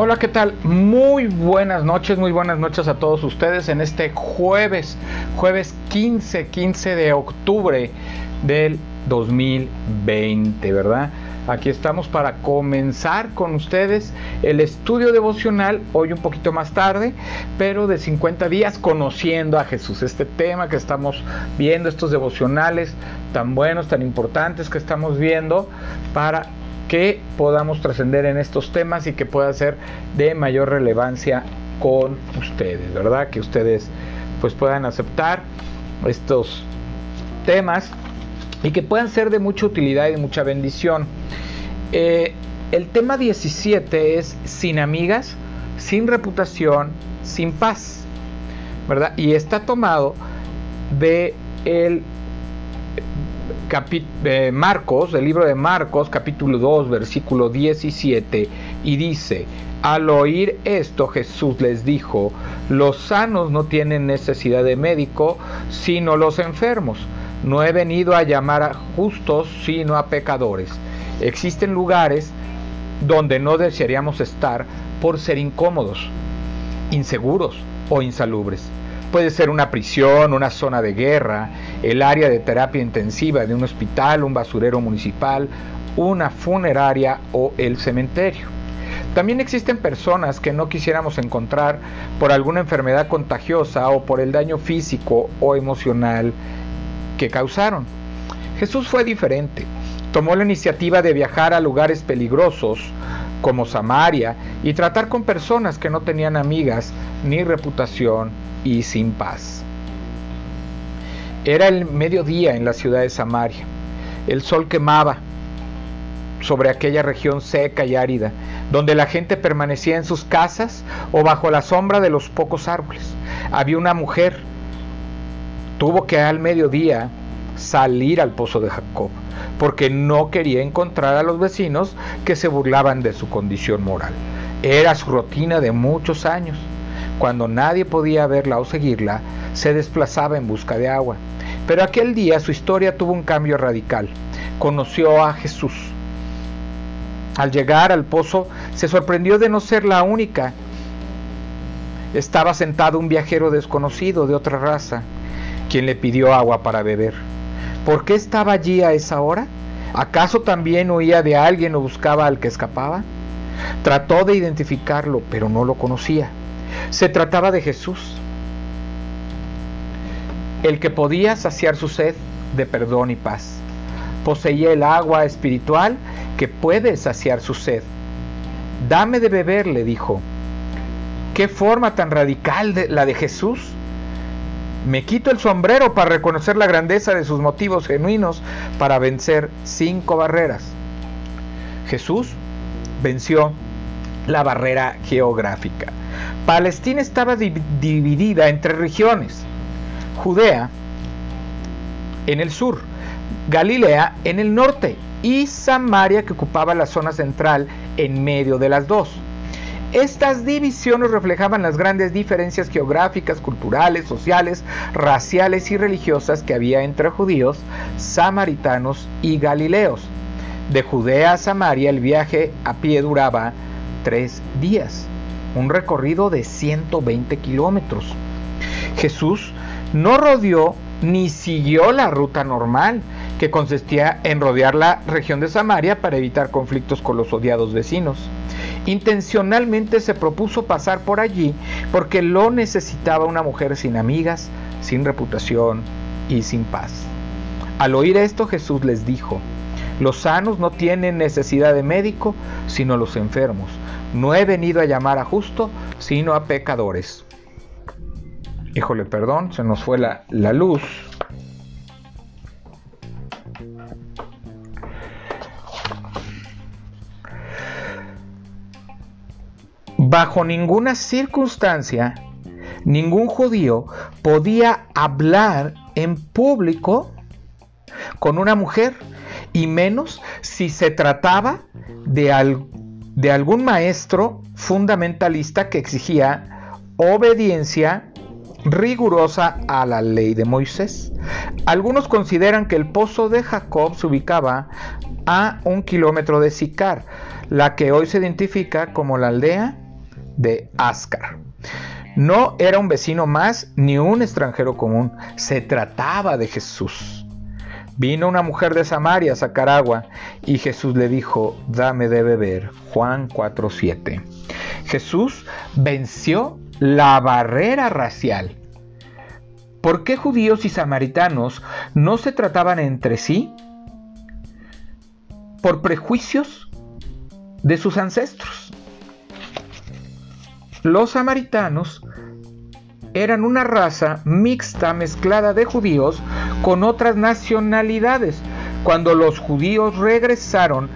Hola, ¿qué tal? Muy buenas noches, muy buenas noches a todos ustedes en este jueves, jueves 15, 15 de octubre del 2020, ¿verdad? Aquí estamos para comenzar con ustedes el estudio devocional, hoy un poquito más tarde, pero de 50 días conociendo a Jesús. Este tema que estamos viendo, estos devocionales tan buenos, tan importantes que estamos viendo para que podamos trascender en estos temas y que pueda ser de mayor relevancia con ustedes, ¿verdad? Que ustedes pues puedan aceptar estos temas y que puedan ser de mucha utilidad y de mucha bendición. Eh, el tema 17 es sin amigas, sin reputación, sin paz, ¿verdad? Y está tomado de el Marcos, del libro de Marcos, capítulo 2, versículo 17, y dice, al oír esto Jesús les dijo, los sanos no tienen necesidad de médico, sino los enfermos. No he venido a llamar a justos, sino a pecadores. Existen lugares donde no desearíamos estar por ser incómodos, inseguros o insalubres. Puede ser una prisión, una zona de guerra, el área de terapia intensiva de un hospital, un basurero municipal, una funeraria o el cementerio. También existen personas que no quisiéramos encontrar por alguna enfermedad contagiosa o por el daño físico o emocional que causaron. Jesús fue diferente. Tomó la iniciativa de viajar a lugares peligrosos como Samaria y tratar con personas que no tenían amigas ni reputación y sin paz. Era el mediodía en la ciudad de Samaria. El sol quemaba sobre aquella región seca y árida, donde la gente permanecía en sus casas o bajo la sombra de los pocos árboles. Había una mujer, tuvo que al mediodía salir al pozo de Jacob, porque no quería encontrar a los vecinos que se burlaban de su condición moral. Era su rutina de muchos años. Cuando nadie podía verla o seguirla, se desplazaba en busca de agua. Pero aquel día su historia tuvo un cambio radical. Conoció a Jesús. Al llegar al pozo, se sorprendió de no ser la única. Estaba sentado un viajero desconocido de otra raza, quien le pidió agua para beber. ¿Por qué estaba allí a esa hora? ¿Acaso también huía de alguien o buscaba al que escapaba? Trató de identificarlo, pero no lo conocía. Se trataba de Jesús, el que podía saciar su sed de perdón y paz. Poseía el agua espiritual que puede saciar su sed. Dame de beber, le dijo. ¿Qué forma tan radical de, la de Jesús? Me quito el sombrero para reconocer la grandeza de sus motivos genuinos para vencer cinco barreras. Jesús venció la barrera geográfica. Palestina estaba dividida entre regiones. Judea en el sur, Galilea en el norte y Samaria que ocupaba la zona central en medio de las dos. Estas divisiones reflejaban las grandes diferencias geográficas, culturales, sociales, raciales y religiosas que había entre judíos, samaritanos y galileos. De Judea a Samaria el viaje a pie duraba tres días un recorrido de 120 kilómetros. Jesús no rodeó ni siguió la ruta normal, que consistía en rodear la región de Samaria para evitar conflictos con los odiados vecinos. Intencionalmente se propuso pasar por allí porque lo necesitaba una mujer sin amigas, sin reputación y sin paz. Al oír esto Jesús les dijo, los sanos no tienen necesidad de médico, sino los enfermos. No he venido a llamar a justo, sino a pecadores. Híjole, perdón, se nos fue la, la luz. Bajo ninguna circunstancia, ningún judío podía hablar en público con una mujer, y menos si se trataba de, algo de algún maestro fundamentalista que exigía obediencia rigurosa a la ley de Moisés. Algunos consideran que el pozo de Jacob se ubicaba a un kilómetro de Sicar, la que hoy se identifica como la aldea de Ascar. No era un vecino más ni un extranjero común, se trataba de Jesús. Vino una mujer de Samaria a sacar agua y Jesús le dijo, dame de beber. Juan 4:7. Jesús venció la barrera racial. ¿Por qué judíos y samaritanos no se trataban entre sí? Por prejuicios de sus ancestros. Los samaritanos eran una raza mixta mezclada de judíos con otras nacionalidades. Cuando los judíos regresaron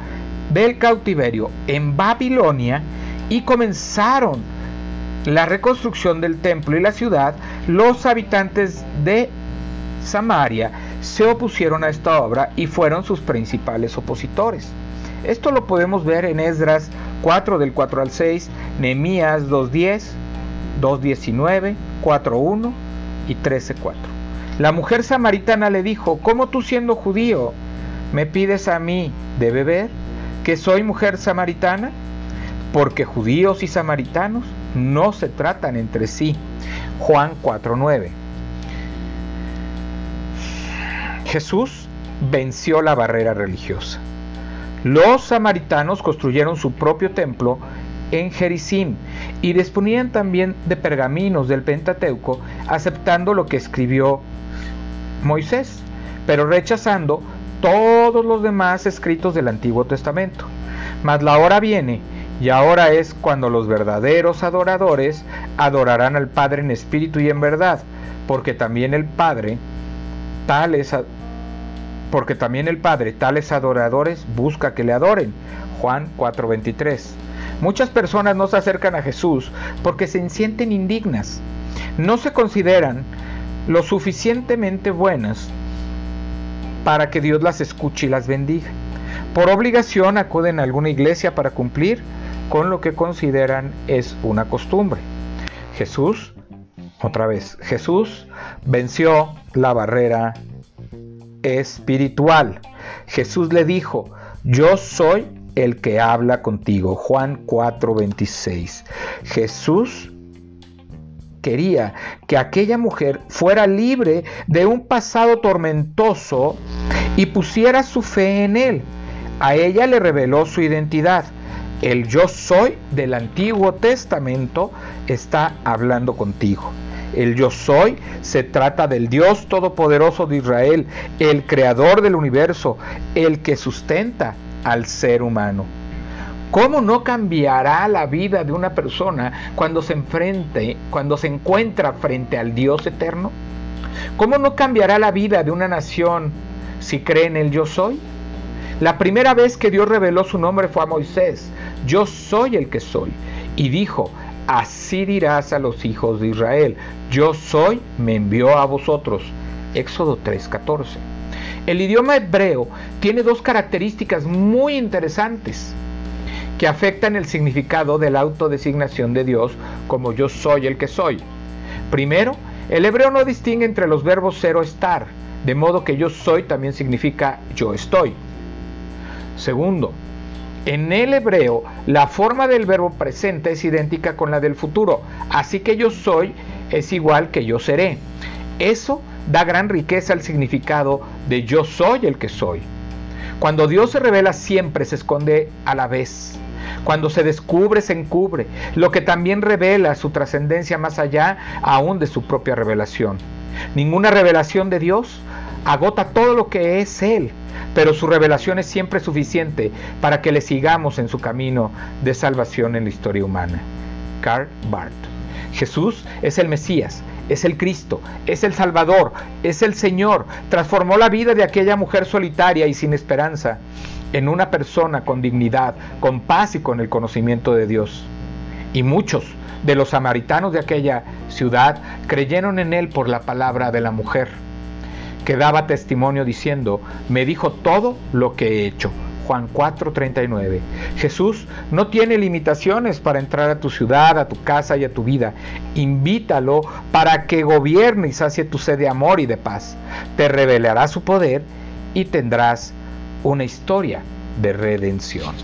del cautiverio en Babilonia y comenzaron la reconstrucción del templo y la ciudad, los habitantes de Samaria se opusieron a esta obra y fueron sus principales opositores. Esto lo podemos ver en Esdras 4 del 4 al 6, Nehemías 2.10, 2.19, 4.1 y 13.4. La mujer samaritana le dijo, ¿cómo tú siendo judío me pides a mí de beber que soy mujer samaritana? Porque judíos y samaritanos no se tratan entre sí. Juan 4.9. Jesús venció la barrera religiosa. Los samaritanos construyeron su propio templo en Jericim y disponían también de pergaminos del Pentateuco, aceptando lo que escribió Moisés, pero rechazando todos los demás escritos del Antiguo Testamento. Mas la hora viene, y ahora es cuando los verdaderos adoradores adorarán al Padre en espíritu y en verdad, porque también el Padre, tales porque también el Padre, tales adoradores, busca que le adoren. Juan 4:23. Muchas personas no se acercan a Jesús porque se sienten indignas. No se consideran lo suficientemente buenas para que Dios las escuche y las bendiga. Por obligación acuden a alguna iglesia para cumplir con lo que consideran es una costumbre. Jesús, otra vez, Jesús venció la barrera espiritual. Jesús le dijo, yo soy el que habla contigo. Juan 4:26. Jesús quería que aquella mujer fuera libre de un pasado tormentoso y pusiera su fe en él. A ella le reveló su identidad. El yo soy del Antiguo Testamento está hablando contigo. El yo soy se trata del Dios Todopoderoso de Israel, el creador del universo, el que sustenta al ser humano. ¿Cómo no cambiará la vida de una persona cuando se cuando se encuentra frente al Dios eterno? ¿Cómo no cambiará la vida de una nación si cree en el yo soy? La primera vez que Dios reveló su nombre fue a Moisés, yo soy el que soy, y dijo, así dirás a los hijos de Israel, yo soy, me envió a vosotros. Éxodo 3:14. El idioma hebreo tiene dos características muy interesantes que afectan el significado de la autodesignación de Dios como yo soy el que soy. Primero, el hebreo no distingue entre los verbos ser o estar, de modo que yo soy también significa yo estoy. Segundo, en el hebreo, la forma del verbo presente es idéntica con la del futuro, así que yo soy es igual que yo seré. Eso da gran riqueza al significado de yo soy el que soy. Cuando Dios se revela siempre se esconde a la vez. Cuando se descubre se encubre, lo que también revela su trascendencia más allá aún de su propia revelación. Ninguna revelación de Dios agota todo lo que es Él pero su revelación es siempre suficiente para que le sigamos en su camino de salvación en la historia humana. Karl Barth. Jesús es el Mesías, es el Cristo, es el Salvador, es el Señor. Transformó la vida de aquella mujer solitaria y sin esperanza en una persona con dignidad, con paz y con el conocimiento de Dios. Y muchos de los samaritanos de aquella ciudad creyeron en él por la palabra de la mujer que daba testimonio diciendo, me dijo todo lo que he hecho. Juan 4:39. Jesús no tiene limitaciones para entrar a tu ciudad, a tu casa y a tu vida. Invítalo para que gobierne y sacie tu sed de amor y de paz. Te revelará su poder y tendrás una historia de redención.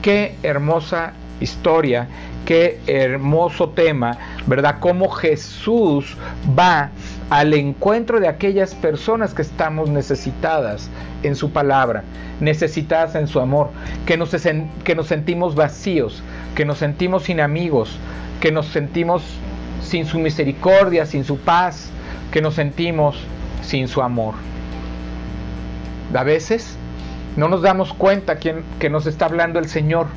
Qué hermosa historia, qué hermoso tema, ¿verdad? Cómo Jesús va al encuentro de aquellas personas que estamos necesitadas en su palabra, necesitadas en su amor, que nos, que nos sentimos vacíos, que nos sentimos sin amigos, que nos sentimos sin su misericordia, sin su paz, que nos sentimos sin su amor. A veces no nos damos cuenta que nos está hablando el Señor,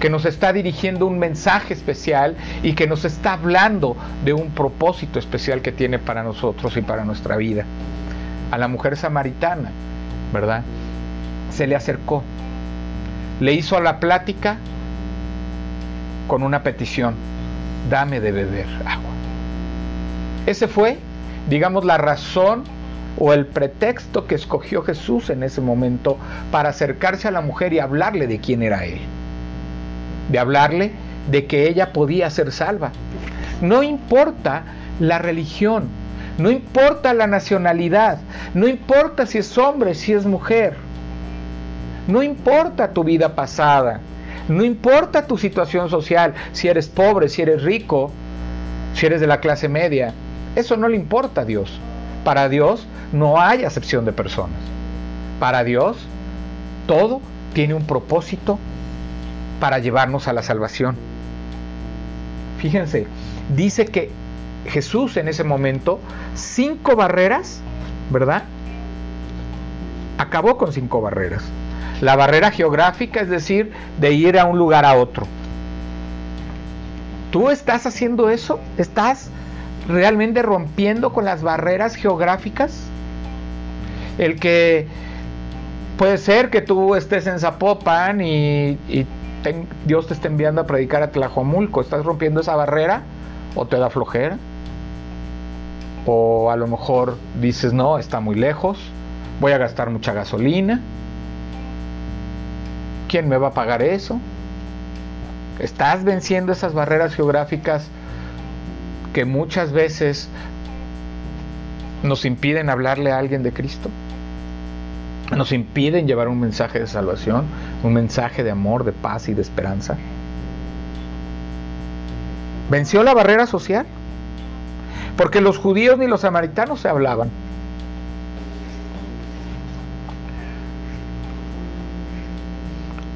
que nos está dirigiendo un mensaje especial y que nos está hablando de un propósito especial que tiene para nosotros y para nuestra vida. A la mujer samaritana, ¿verdad? Se le acercó, le hizo la plática con una petición, dame de beber agua. Ese fue, digamos, la razón o el pretexto que escogió Jesús en ese momento para acercarse a la mujer y hablarle de quién era Él. De hablarle de que ella podía ser salva. No importa la religión, no importa la nacionalidad, no importa si es hombre, si es mujer, no importa tu vida pasada, no importa tu situación social, si eres pobre, si eres rico, si eres de la clase media, eso no le importa a Dios. Para Dios no hay acepción de personas. Para Dios todo tiene un propósito para llevarnos a la salvación. Fíjense, dice que Jesús en ese momento, cinco barreras, ¿verdad? Acabó con cinco barreras. La barrera geográfica, es decir, de ir a un lugar a otro. ¿Tú estás haciendo eso? ¿Estás realmente rompiendo con las barreras geográficas? El que puede ser que tú estés en Zapopan y, Dios te esté enviando a predicar a Tlajomulco. ¿Estás rompiendo esa barrera? ¿O te da flojera? O a lo mejor dices, no, está muy lejos, voy a gastar mucha gasolina. ¿Quién me va a pagar eso? ¿Estás venciendo esas barreras geográficas que muchas veces nos impiden hablarle a alguien de Cristo? ¿Nos impiden llevar un mensaje de salvación, un mensaje de amor, de paz y de esperanza? ¿Venció la barrera social? Porque los judíos ni los samaritanos se hablaban.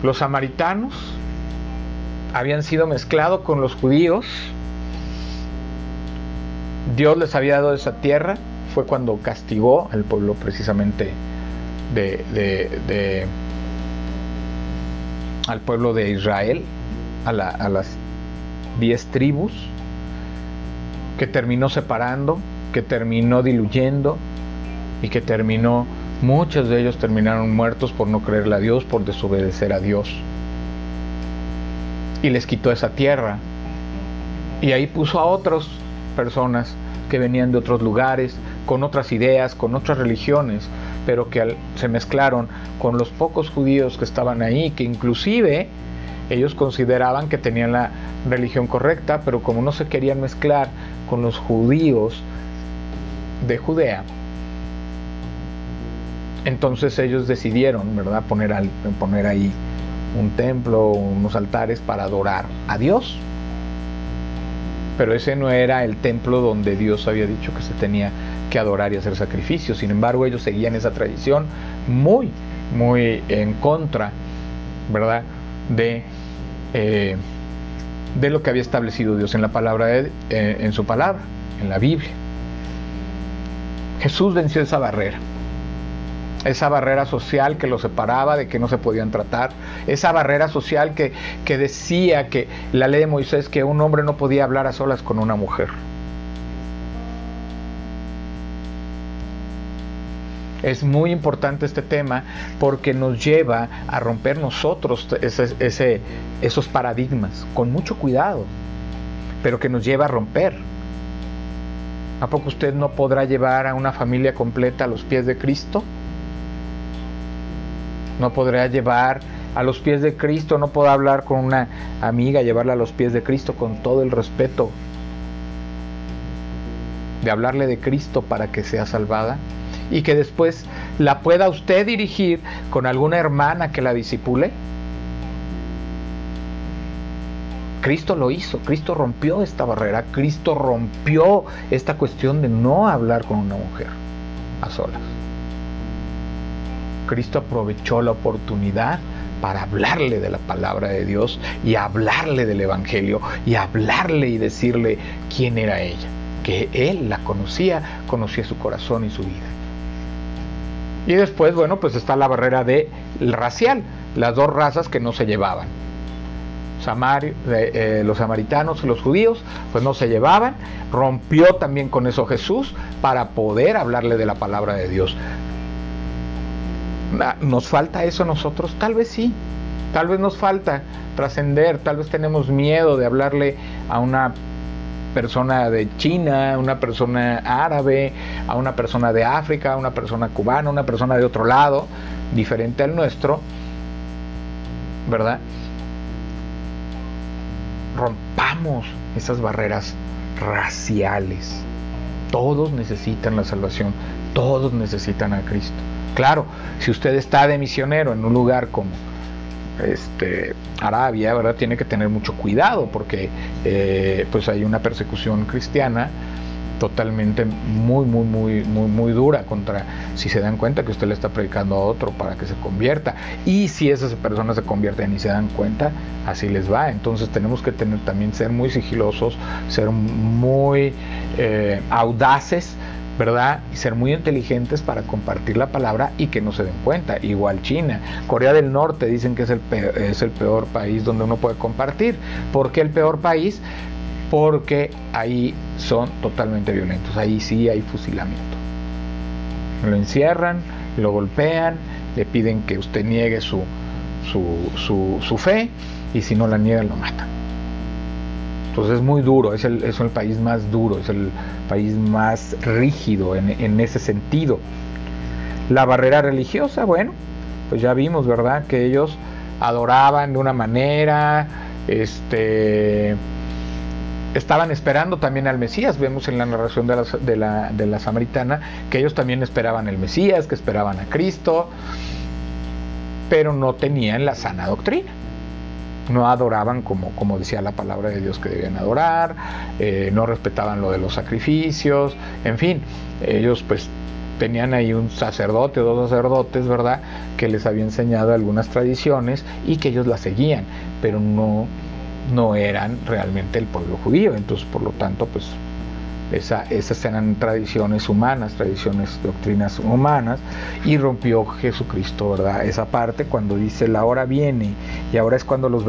Los samaritanos habían sido mezclados con los judíos Dios les había dado esa tierra, fue cuando castigó al pueblo precisamente de, al pueblo de Israel, a, a las diez tribus, que terminó separando, que terminó diluyendo y que terminó, muchos de ellos terminaron muertos por no creerle a Dios, por desobedecer a Dios. Y les quitó esa tierra. Y ahí puso a otras personas que venían de otros lugares, con otras ideas, con otras religiones, pero que se mezclaron con los pocos judíos que estaban ahí, que inclusive ellos consideraban que tenían la religión correcta, pero como no se querían mezclar con los judíos de Judea, entonces ellos decidieron, ¿verdad?, poner, poner ahí un templo, unos altares para adorar a Dios pero ese no era el templo donde Dios había dicho que se tenía que adorar y hacer sacrificios. Sin embargo, ellos seguían esa tradición muy, muy en contra, ¿verdad? De, eh, de lo que había establecido Dios en la palabra, de, eh, en su palabra, en la Biblia. Jesús venció esa barrera esa barrera social que los separaba, de que no se podían tratar, esa barrera social que, que decía que la ley de Moisés que un hombre no podía hablar a solas con una mujer. Es muy importante este tema porque nos lleva a romper nosotros esos paradigmas con mucho cuidado, pero que nos lleva a romper. ¿A poco usted no podrá llevar a una familia completa a los pies de Cristo? no podrá llevar a los pies de Cristo, no podrá hablar con una amiga, llevarla a los pies de Cristo con todo el respeto de hablarle de Cristo para que sea salvada y que después la pueda usted dirigir con alguna hermana que la disipule. Cristo lo hizo, Cristo rompió esta barrera, Cristo rompió esta cuestión de no hablar con una mujer a solas. Cristo aprovechó la oportunidad para hablarle de la palabra de Dios y hablarle del Evangelio y hablarle y decirle quién era ella, que él la conocía, conocía su corazón y su vida. Y después, bueno, pues está la barrera de racial, las dos razas que no se llevaban. Eh, los samaritanos y los judíos, pues no se llevaban. Rompió también con eso Jesús para poder hablarle de la palabra de Dios. Ah, ¿Nos falta eso a nosotros? Tal vez sí. Tal vez nos falta trascender, tal vez tenemos miedo de hablarle a una persona de China, una persona árabe, a una persona de África, a una persona cubana, una persona de otro lado, diferente al nuestro, ¿verdad? rompamos esas barreras raciales. Todos necesitan la salvación, todos necesitan a Cristo. Claro, si usted está de misionero en un lugar como este, Arabia, ¿verdad? Tiene que tener mucho cuidado porque eh, pues hay una persecución cristiana totalmente muy, muy, muy, muy, muy dura contra si se dan cuenta que usted le está predicando a otro para que se convierta. Y si esas personas se convierten y se dan cuenta, así les va. Entonces tenemos que tener también ser muy sigilosos, ser muy eh, audaces. ¿Verdad? Y ser muy inteligentes para compartir la palabra y que no se den cuenta. Igual China. Corea del Norte dicen que es el peor, es el peor país donde uno puede compartir. ¿Por qué el peor país? porque ahí son totalmente violentos, ahí sí hay fusilamiento. Lo encierran, lo golpean, le piden que usted niegue su, su, fe y si no la niega lo matan. Entonces es muy duro, es el, es el país más duro, es el país más rígido en, en ese sentido. La barrera religiosa, bueno, pues ya vimos, ¿verdad? Que ellos adoraban de una manera, este, estaban esperando también al Mesías. Vemos en la narración de la, de, la, de la, samaritana que ellos también esperaban el Mesías, que esperaban a Cristo, pero no tenían la sana doctrina. No adoraban como, como decía la palabra de Dios que debían adorar, eh, no respetaban lo de los sacrificios, en fin, ellos pues tenían ahí un sacerdote dos sacerdotes, ¿verdad?, que les había enseñado algunas tradiciones y que ellos las seguían, pero no, no eran realmente el pueblo judío. Entonces, por lo tanto, pues esa, esas eran tradiciones humanas, tradiciones, doctrinas humanas, y rompió Jesucristo, ¿verdad? Esa parte cuando dice la hora viene y ahora es cuando los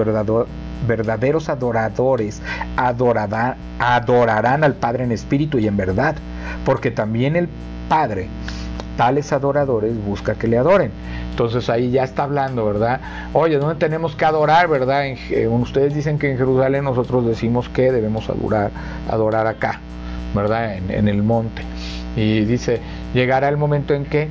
verdaderos adoradores adorarán, adorarán al Padre en espíritu y en verdad, porque también el Padre tales adoradores busca que le adoren. Entonces ahí ya está hablando, ¿verdad? Oye, ¿dónde tenemos que adorar, verdad? ustedes dicen que en Jerusalén nosotros decimos que debemos adorar, adorar acá, ¿verdad? En, el monte. Y dice, llegará el momento en que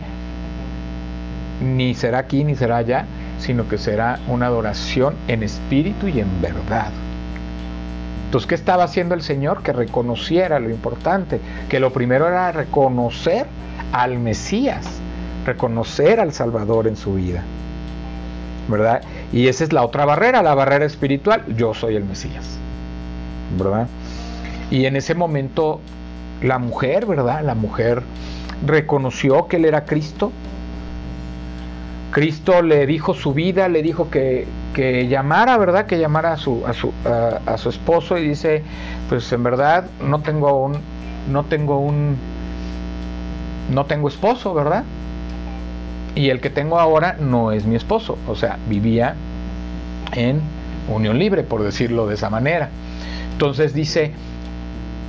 ni será aquí ni será allá, sino que será una adoración en espíritu y en verdad. Entonces, ¿qué estaba haciendo el Señor? Que reconociera lo importante, que lo primero era reconocer al Mesías reconocer al Salvador en su vida. ¿Verdad? Y esa es la otra barrera, la barrera espiritual. Yo soy el Mesías. ¿Verdad? Y en ese momento la mujer, ¿verdad? La mujer reconoció que él era Cristo. Cristo le dijo su vida, le dijo que, que llamara, ¿verdad? Que llamara a su, a su, a su esposo y dice, pues en verdad no tengo un, no tengo un, no tengo esposo, ¿verdad? y el que tengo ahora no es mi esposo, o sea, vivía en unión libre, por decirlo de esa manera. Entonces dice,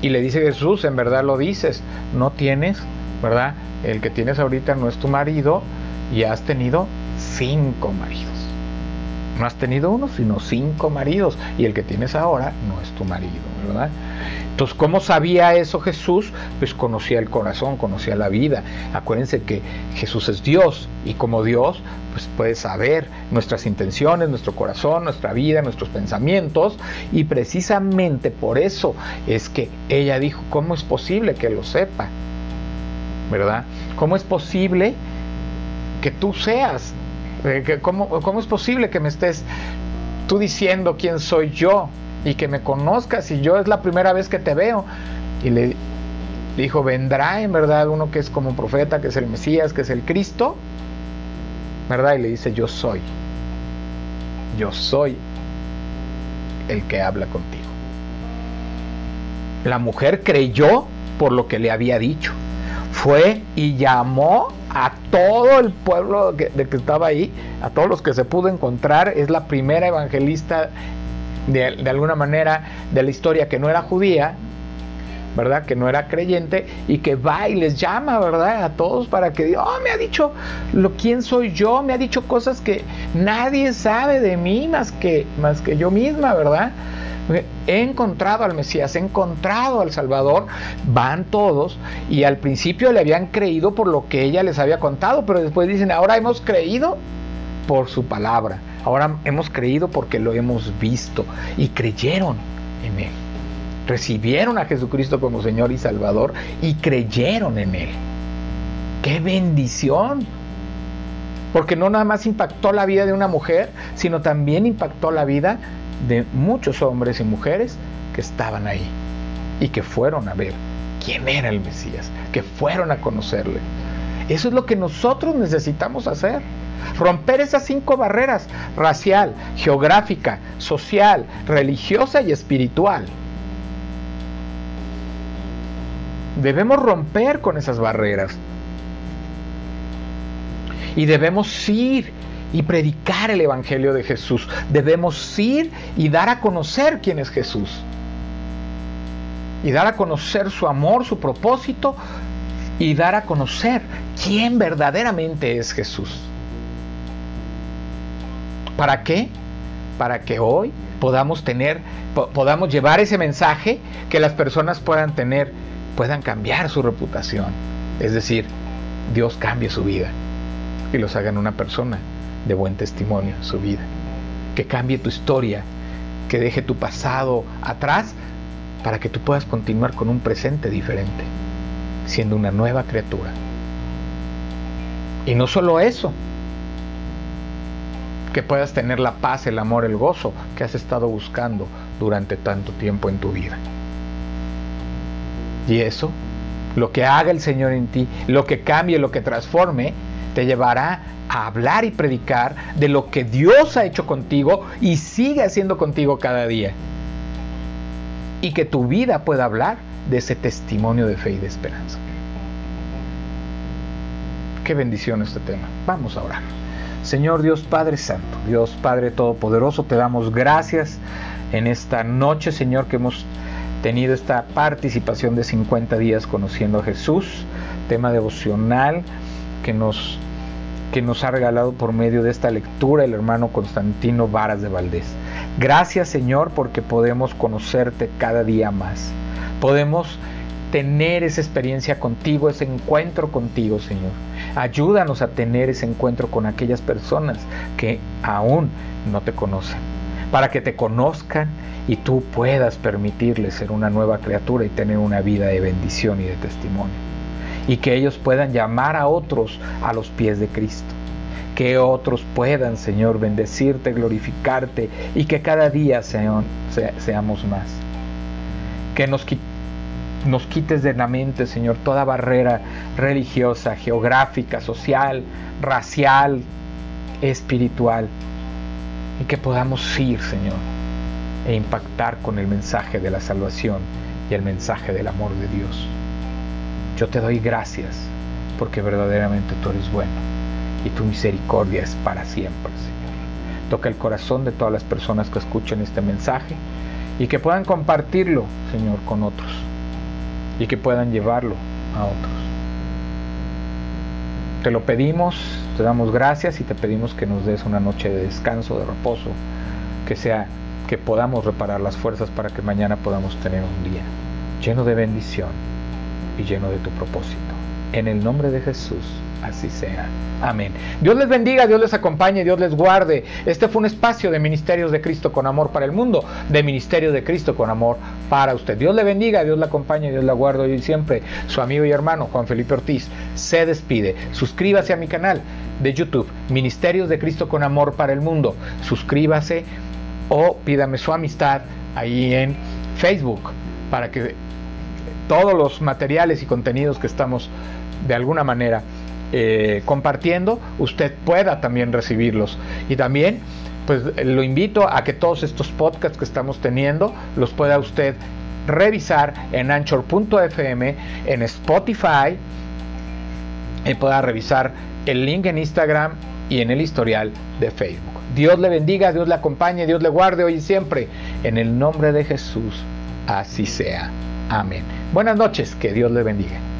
y le dice Jesús, en verdad lo dices, no tienes, ¿verdad? El que tienes ahorita no es tu marido y has tenido cinco maridos. No has tenido uno, sino cinco maridos. Y el que tienes ahora no es tu marido, ¿verdad? Entonces, ¿cómo sabía eso Jesús? Pues conocía el corazón, conocía la vida. Acuérdense que Jesús es Dios y como Dios, pues puede saber nuestras intenciones, nuestro corazón, nuestra vida, nuestros pensamientos. Y precisamente por eso es que ella dijo, ¿cómo es posible que lo sepa? ¿Verdad? ¿Cómo es posible que tú seas? Eh, ¿Cómo, ¿Cómo es posible que me estés tú diciendo quién soy yo y que me conozcas y yo es la primera vez que te veo. Y le dijo, vendrá en verdad uno que es como profeta, que es el Mesías, que es el Cristo, ¿verdad? Y le dice, yo soy, yo soy el que habla contigo. La mujer creyó por lo que le había dicho. Fue y llamó a todo el pueblo de que estaba ahí, a todos los que se pudo encontrar. Es la primera evangelista de, alguna manera de la historia que no era judía, ¿verdad? Que no era creyente y que va y les llama, ¿verdad? A todos para que diga, oh, me ha dicho lo quién soy yo, me ha dicho cosas que nadie sabe de mí más que, más que yo misma, ¿verdad? He encontrado al Mesías, he encontrado al Salvador, van todos y al principio le habían creído por lo que ella les había contado, pero después dicen, ahora hemos creído por su palabra, ahora hemos creído porque lo hemos visto y creyeron en él recibieron a Jesucristo como Señor y Salvador y creyeron en Él. ¡Qué bendición! Porque no nada más impactó la vida de una mujer, sino también impactó la vida de muchos hombres y mujeres que estaban ahí y que fueron a ver quién era el Mesías, que fueron a conocerle. Eso es lo que nosotros necesitamos hacer. Romper esas cinco barreras, racial, geográfica, social, religiosa y espiritual. Debemos romper con esas barreras. Y debemos ir y predicar el Evangelio de Jesús. Debemos ir y dar a conocer quién es Jesús. Y dar a conocer su amor, su propósito. Y dar a conocer quién verdaderamente es Jesús. ¿Para qué? Para que hoy podamos tener, podamos llevar ese mensaje, que las personas puedan tener puedan cambiar su reputación. Es decir, Dios cambie su vida y los hagan una persona de buen testimonio en su vida. Que cambie tu historia, que deje tu pasado atrás para que tú puedas continuar con un presente diferente, siendo una nueva criatura. Y no solo eso, que puedas tener la paz, el amor, el gozo que has estado buscando durante tanto tiempo en tu vida. Y eso, lo que haga el Señor en ti, lo que cambie, lo que transforme, te llevará a hablar y predicar de lo que Dios ha hecho contigo y sigue haciendo contigo cada día. Y que tu vida pueda hablar de ese testimonio de fe y de esperanza. Qué bendición este tema. Vamos a orar. Señor Dios Padre Santo, Dios Padre Todopoderoso, te damos gracias en esta noche, Señor, que hemos tenido esta participación de 50 días conociendo a Jesús, tema devocional que nos, que nos ha regalado por medio de esta lectura el hermano Constantino Varas de Valdés. Gracias Señor porque podemos conocerte cada día más. Podemos tener esa experiencia contigo, ese encuentro contigo, Señor. Ayúdanos a tener ese encuentro con aquellas personas que aún no te conocen, para que te conozcan y tú puedas permitirles ser una nueva criatura y tener una vida de bendición y de testimonio. Y que ellos puedan llamar a otros a los pies de Cristo. Que otros puedan, Señor, bendecirte, glorificarte y que cada día seamos más. Que nos, nos quites de la mente, Señor, toda barrera religiosa, geográfica, social, racial, espiritual. Y que podamos ir, Señor, e impactar con el mensaje de la salvación y el mensaje del amor de Dios. Yo te doy gracias porque verdaderamente tú eres bueno y tu misericordia es para siempre, Señor. Toca el corazón de todas las personas que escuchen este mensaje y que puedan compartirlo, Señor, con otros y que puedan llevarlo a otros. Te lo pedimos, te damos gracias y te pedimos que nos des una noche de descanso, de reposo, que sea que podamos reparar las fuerzas para que mañana podamos tener un día lleno de bendición y lleno de tu propósito. En el nombre de Jesús, así sea. Amén. Dios les bendiga, Dios les acompañe, Dios les guarde. Este fue un espacio de Ministerios de Cristo con amor para el mundo, de Ministerio de Cristo con amor para usted. Dios le bendiga, Dios le acompañe, Dios la guarde y siempre. Su amigo y hermano Juan Felipe Ortiz se despide. Suscríbase a mi canal de YouTube, Ministerios de Cristo con amor para el mundo. Suscríbase o pídame su amistad ahí en Facebook para que todos los materiales y contenidos que estamos de alguna manera eh, compartiendo, usted pueda también recibirlos. Y también, pues lo invito a que todos estos podcasts que estamos teniendo los pueda usted revisar en anchor.fm, en Spotify, y pueda revisar el link en Instagram y en el historial de Facebook. Dios le bendiga, Dios le acompañe, Dios le guarde hoy y siempre. En el nombre de Jesús, así sea. Amén. Buenas noches, que Dios le bendiga.